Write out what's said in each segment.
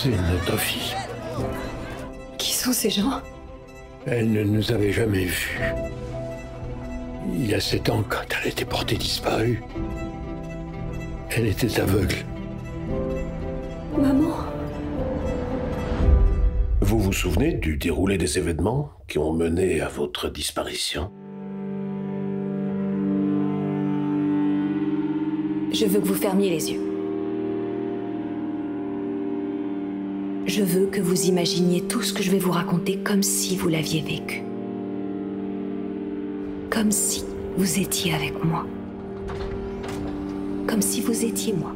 C'est notre fille. Qui sont ces gens? Elle ne nous avait jamais vus. Il y a sept ans, quand elle a été portée disparue, elle était aveugle. Maman? Vous vous souvenez du déroulé des événements qui ont mené à votre disparition? Je veux que vous fermiez les yeux. Je veux que vous imaginiez tout ce que je vais vous raconter comme si vous l'aviez vécu. Comme si vous étiez avec moi. Comme si vous étiez moi.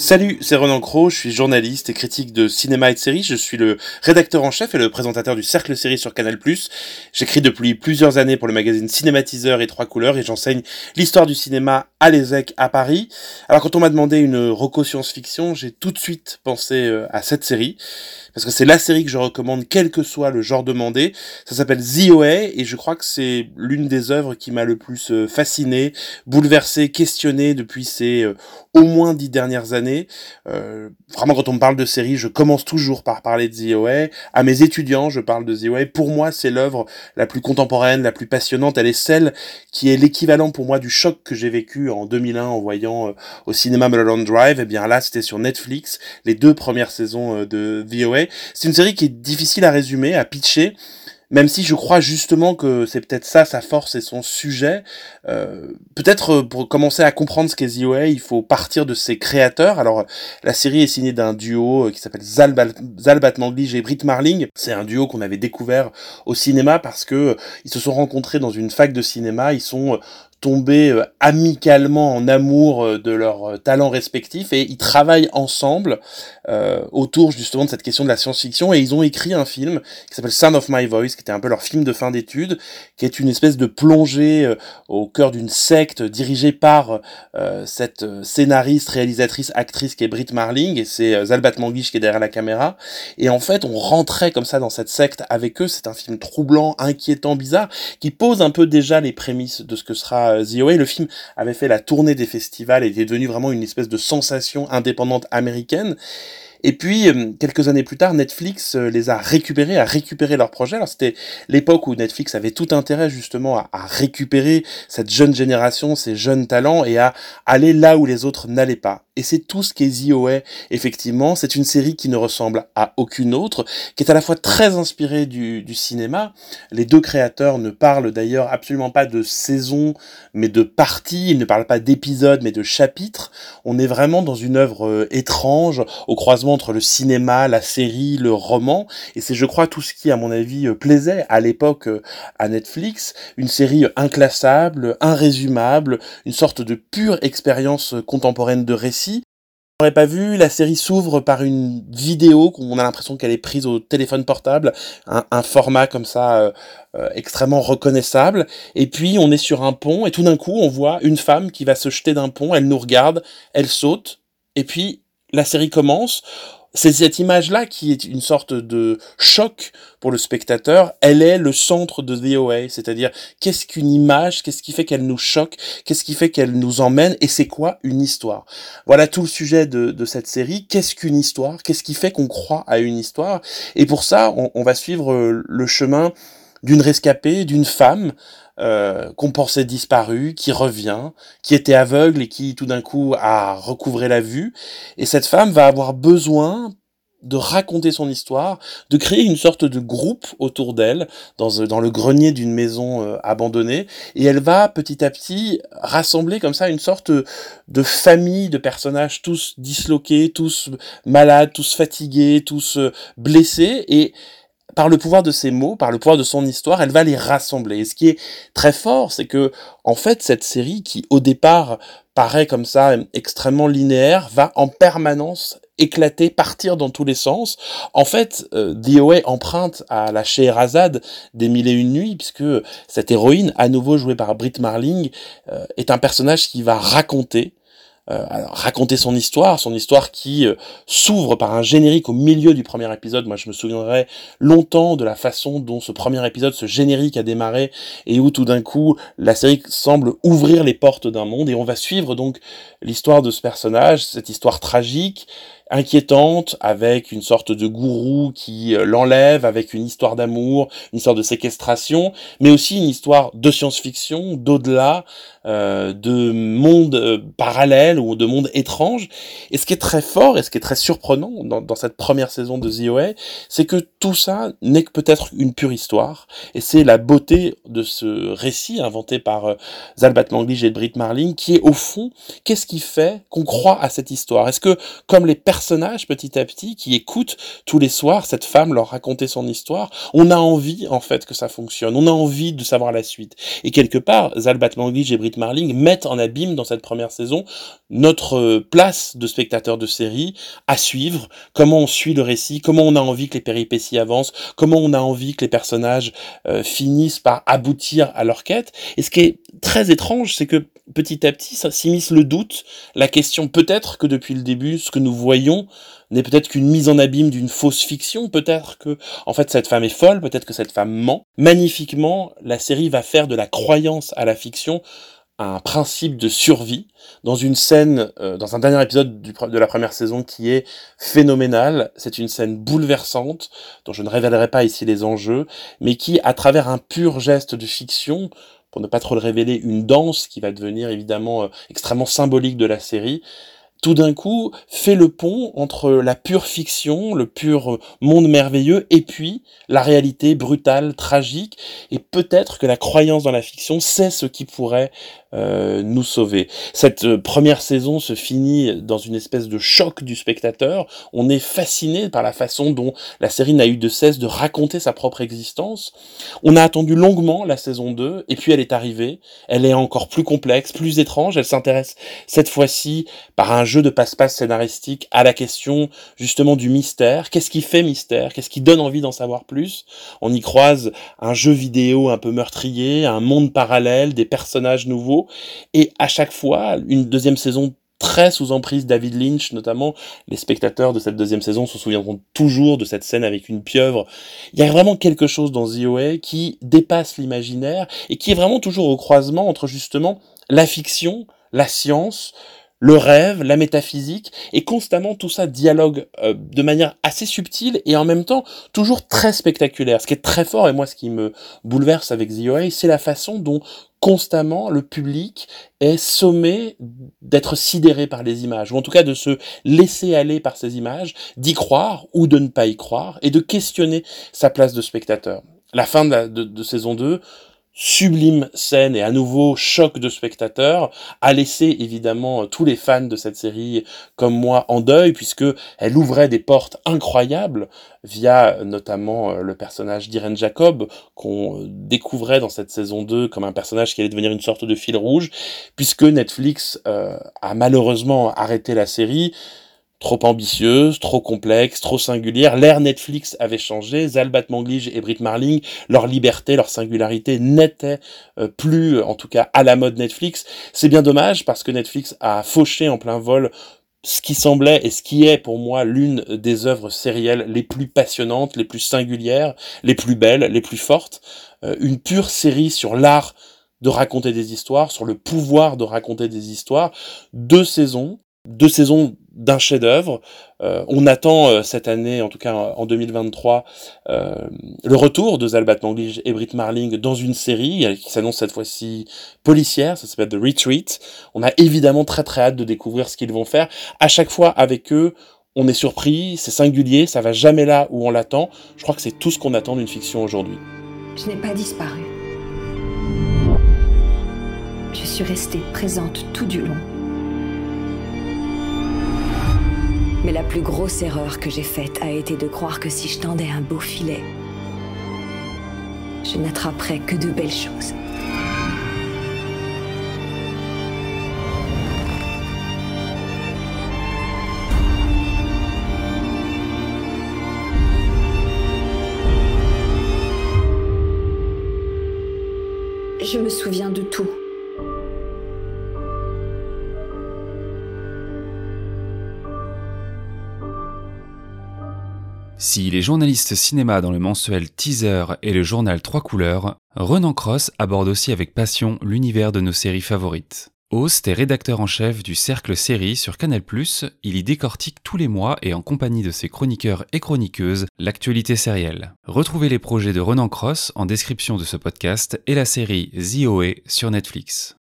Salut, c'est Renan Cro, je suis journaliste et critique de cinéma et de séries, je suis le rédacteur en chef et le présentateur du Cercle Série sur Canal+. J'écris depuis plusieurs années pour le magazine Cinématiseur et Trois Couleurs et j'enseigne l'histoire du cinéma à l'ESEC à Paris. Alors quand on m'a demandé une reco science-fiction, j'ai tout de suite pensé euh, à cette série parce que c'est la série que je recommande quel que soit le genre demandé. Ça s'appelle The OA et je crois que c'est l'une des œuvres qui m'a le plus euh, fasciné, bouleversé, questionné depuis ces euh, au moins dix dernières années. Euh, vraiment, quand on me parle de série, je commence toujours par parler de The OA. À mes étudiants, je parle de The OA. Pour moi, c'est l'œuvre la plus contemporaine, la plus passionnante. Elle est celle qui est l'équivalent pour moi du choc que j'ai vécu en 2001 en voyant au cinéma Mulholland Drive. Et eh bien là, c'était sur Netflix, les deux premières saisons de The OA. C'est une série qui est difficile à résumer, à pitcher, même si je crois justement que c'est peut-être ça sa force et son sujet. Euh, peut-être euh, pour commencer à comprendre ce qu'est The OA, il faut partir de ses créateurs. Alors la série est signée d'un duo euh, qui s'appelle Zal, Zal et Britt Marling. C'est un duo qu'on avait découvert au cinéma parce que ils se sont rencontrés dans une fac de cinéma. Ils sont tomber euh, amicalement en amour euh, de leurs euh, talents respectifs et ils travaillent ensemble autour justement de cette question de la science-fiction et ils ont écrit un film qui s'appelle Sound of My Voice qui était un peu leur film de fin d'études qui est une espèce de plongée au cœur d'une secte dirigée par cette scénariste, réalisatrice, actrice qui est Britt Marling et c'est Zalbat Manguish qui est derrière la caméra. Et en fait on rentrait comme ça dans cette secte avec eux. C'est un film troublant, inquiétant, bizarre qui pose un peu déjà les prémices de ce que sera The Le film avait fait la tournée des festivals et était devenu vraiment une espèce de sensation indépendante américaine. Et puis, euh, quelques années plus tard, Netflix euh, les a récupérés, a récupéré leur projet. Alors, c'était l'époque où Netflix avait tout intérêt justement à, récupérer cette jeune génération, ces jeunes talents et à aller là où les autres n'allaient pas. Et c'est tout ce qu'est The effectivement. C'est une série qui ne ressemble à aucune autre, qui est à la fois très inspirée du, cinéma. Les deux créateurs ne parlent d'ailleurs absolument pas de saison, mais de parties. Ils ne parlent pas d'épisodes, mais de chapitres. On est vraiment dans une œuvre euh, étrange, au croisement entre le cinéma, la série, le roman. Et c'est, je crois, tout ce qui, à mon avis, euh, plaisait à l'époque euh, à Netflix. Une série inclassable, irrésumable, une sorte de pure expérience contemporaine de récit n'aurais pas vu, la série s'ouvre par une vidéo qu'on a l'impression qu'elle est prise au téléphone portable, un, format comme ça euh, euh, extrêmement reconnaissable. Et puis on est sur un pont et tout d'un coup on voit une femme qui va se jeter d'un pont, elle nous regarde, elle saute, et puis la série commence. C'est cette image-là qui est une sorte de choc pour le spectateur. Elle est le centre de The OA, c'est-à-dire qu'est-ce qu'une image, qu'est-ce qui fait qu'elle nous choque, qu'est-ce qui fait qu'elle nous emmène, et c'est quoi une histoire? Voilà tout le sujet de, cette série. Qu'est-ce qu'une histoire? Qu'est-ce qui fait qu'on croit à une histoire? Et pour ça, on va suivre le chemin d'une rescapée, d'une femme euh, qu'on pensait disparue, qui revient, qui était aveugle et qui tout d'un coup a recouvré la vue. Et cette femme va avoir besoin de raconter son histoire, de créer une sorte de groupe autour d'elle dans, dans le grenier d'une maison euh, abandonnée et elle va petit à petit rassembler comme ça une sorte de famille de personnages tous disloqués, tous malades, tous fatigués, tous euh, blessés et par le pouvoir de ses mots, par le pouvoir de son histoire, elle va les rassembler. Et ce qui est très fort, c'est que, en fait, cette série, qui au départ paraît comme ça extrêmement linéaire, va en permanence éclater, partir dans tous les sens. En fait, euh, The OA emprunte à la Scheherazade des Mille et Une Nuits, puisque cette héroïne, à nouveau jouée par Britt Marling, euh, est un personnage qui va raconter raconter son histoire, son histoire qui euh, s'ouvre par un générique au milieu du premier épisode. Moi, je me souviendrai longtemps de la façon dont ce premier épisode, ce générique a démarré et où tout d'un coup, la série semble ouvrir les portes d'un monde et on va suivre donc l'histoire de ce personnage, cette histoire tragique, inquiétante, avec une sorte de gourou qui euh, l'enlève, avec une histoire d'amour, une histoire de séquestration, mais aussi une histoire de science-fiction, d'au-delà, euh, de monde euh, parallèle ou de monde étrange. Et ce qui est très fort et ce qui est très surprenant dans, dans cette première saison de The OA, c'est que tout ça n'est que peut-être une pure histoire. Et c'est la beauté de ce récit inventé par euh, Zalbat Manglige et Brit Marling, qui est au fond, qu'est-ce qui fait qu'on croit à cette histoire? Est-ce que, comme les personnages petit à petit qui écoutent tous les soirs cette femme leur raconter son histoire, on a envie en fait que ça fonctionne, on a envie de savoir la suite. Et quelque part, Zalbat Manglige et Brit Marling mettent en abîme dans cette première saison notre euh, place de spectateur de série à suivre, comment on suit le récit, comment on a envie que les péripéties avancent, comment on a envie que les personnages euh, finissent par aboutir à leur quête. Et ce qui est très étrange, c'est que petit à petit, s'immisce le doute, la question peut-être que depuis le début, ce que nous voyons n'est peut-être qu'une mise en abîme d'une fausse fiction, peut-être que, en fait, cette femme est folle, peut-être que cette femme ment. Magnifiquement, la série va faire de la croyance à la fiction un principe de survie dans une scène, euh, dans un dernier épisode de la première saison qui est phénoménal. C'est une scène bouleversante dont je ne révélerai pas ici les enjeux, mais qui, à travers un pur geste de fiction, pour ne pas trop le révéler, une danse qui va devenir évidemment euh, extrêmement symbolique de la série, tout d'un coup fait le pont entre la pure fiction, le pur monde merveilleux, et puis la réalité brutale, tragique, et peut-être que la croyance dans la fiction, c'est ce qui pourrait euh, nous sauver. Cette euh, première saison se finit dans une espèce de choc du spectateur. On est fasciné par la façon dont la série n'a eu de cesse de raconter sa propre existence. On a attendu longuement la saison 2, et puis elle est arrivée. Elle est encore plus complexe, plus étrange. Elle s'intéresse cette fois-ci par un jeu de passe-passe scénaristique à la question justement du mystère. Qu'est-ce qui fait mystère? Qu'est-ce qui donne envie d'en savoir plus? On y croise un jeu vidéo un peu meurtrier, un monde parallèle, des personnages nouveaux et à chaque fois, une deuxième saison très sous emprise David Lynch, notamment les spectateurs de cette deuxième saison se souviendront toujours de cette scène avec une pieuvre. Il y a vraiment quelque chose dans The qui dépasse l'imaginaire et qui est vraiment toujours au croisement entre justement la fiction, la science, le rêve, la métaphysique, et constamment tout ça dialogue euh, de manière assez subtile et en même temps toujours très spectaculaire. Ce qui est très fort, et moi ce qui me bouleverse avec The OA, c'est la façon dont constamment le public est sommé d'être sidéré par les images, ou en tout cas de se laisser aller par ces images, d'y croire ou de ne pas y croire, et de questionner sa place de spectateur. La fin de, de saison 2 sublime scène et à nouveau choc de spectateurs a laissé évidemment tous les fans de cette série comme moi en deuil puisque elle ouvrait des portes incroyables via notamment euh, le personnage d'Irene Jacob qu'on découvrait dans cette saison 2 comme un personnage qui allait devenir une sorte de fil rouge puisque Netflix euh, a malheureusement arrêté la série trop ambitieuse, trop complexe, trop singulière. L'ère Netflix avait changé. Zalbat Manglige et Brit Marling, leur liberté, leur singularité n'étaient euh, plus, en tout cas, à la mode Netflix. C'est bien dommage parce que Netflix a fauché en plein vol ce qui semblait et ce qui est pour moi l'une des œuvres sérielles les plus passionnantes, les plus singulières, les plus belles, les plus fortes. Euh, une pure série sur l'art de raconter des histoires, sur le pouvoir de raconter des histoires. Deux saisons, deux saisons d'un chef-d'œuvre. Euh, on attend euh, cette année, en tout cas en 2023, euh, le retour de Zalbat Manglige et Brit Marling dans une série qui s'annonce cette fois-ci policière, ça s'appelle The Retreat. On a évidemment très très hâte de découvrir ce qu'ils vont faire. À chaque fois avec eux, on est surpris, c'est singulier, ça va jamais là où on l'attend. Je crois que c'est tout ce qu'on attend d'une fiction aujourd'hui. Je n'ai pas disparu. Je suis restée présente tout du long. Mais la plus grosse erreur que j'ai faite a été de croire que si je tendais un beau filet, je n'attraperais que de belles choses. Je me souviens de tout. Si les journalistes cinéma dans le mensuel Teaser et le journal Trois couleurs, Renan Cross aborde aussi avec passion l'univers de nos séries favorites. Host est rédacteur en chef du Cercle Série sur Canal+, il y décortique tous les mois et en compagnie de ses chroniqueurs et chroniqueuses l'actualité sérielle. Retrouvez les projets de Renan Cross en description de ce podcast et la série The sur Netflix.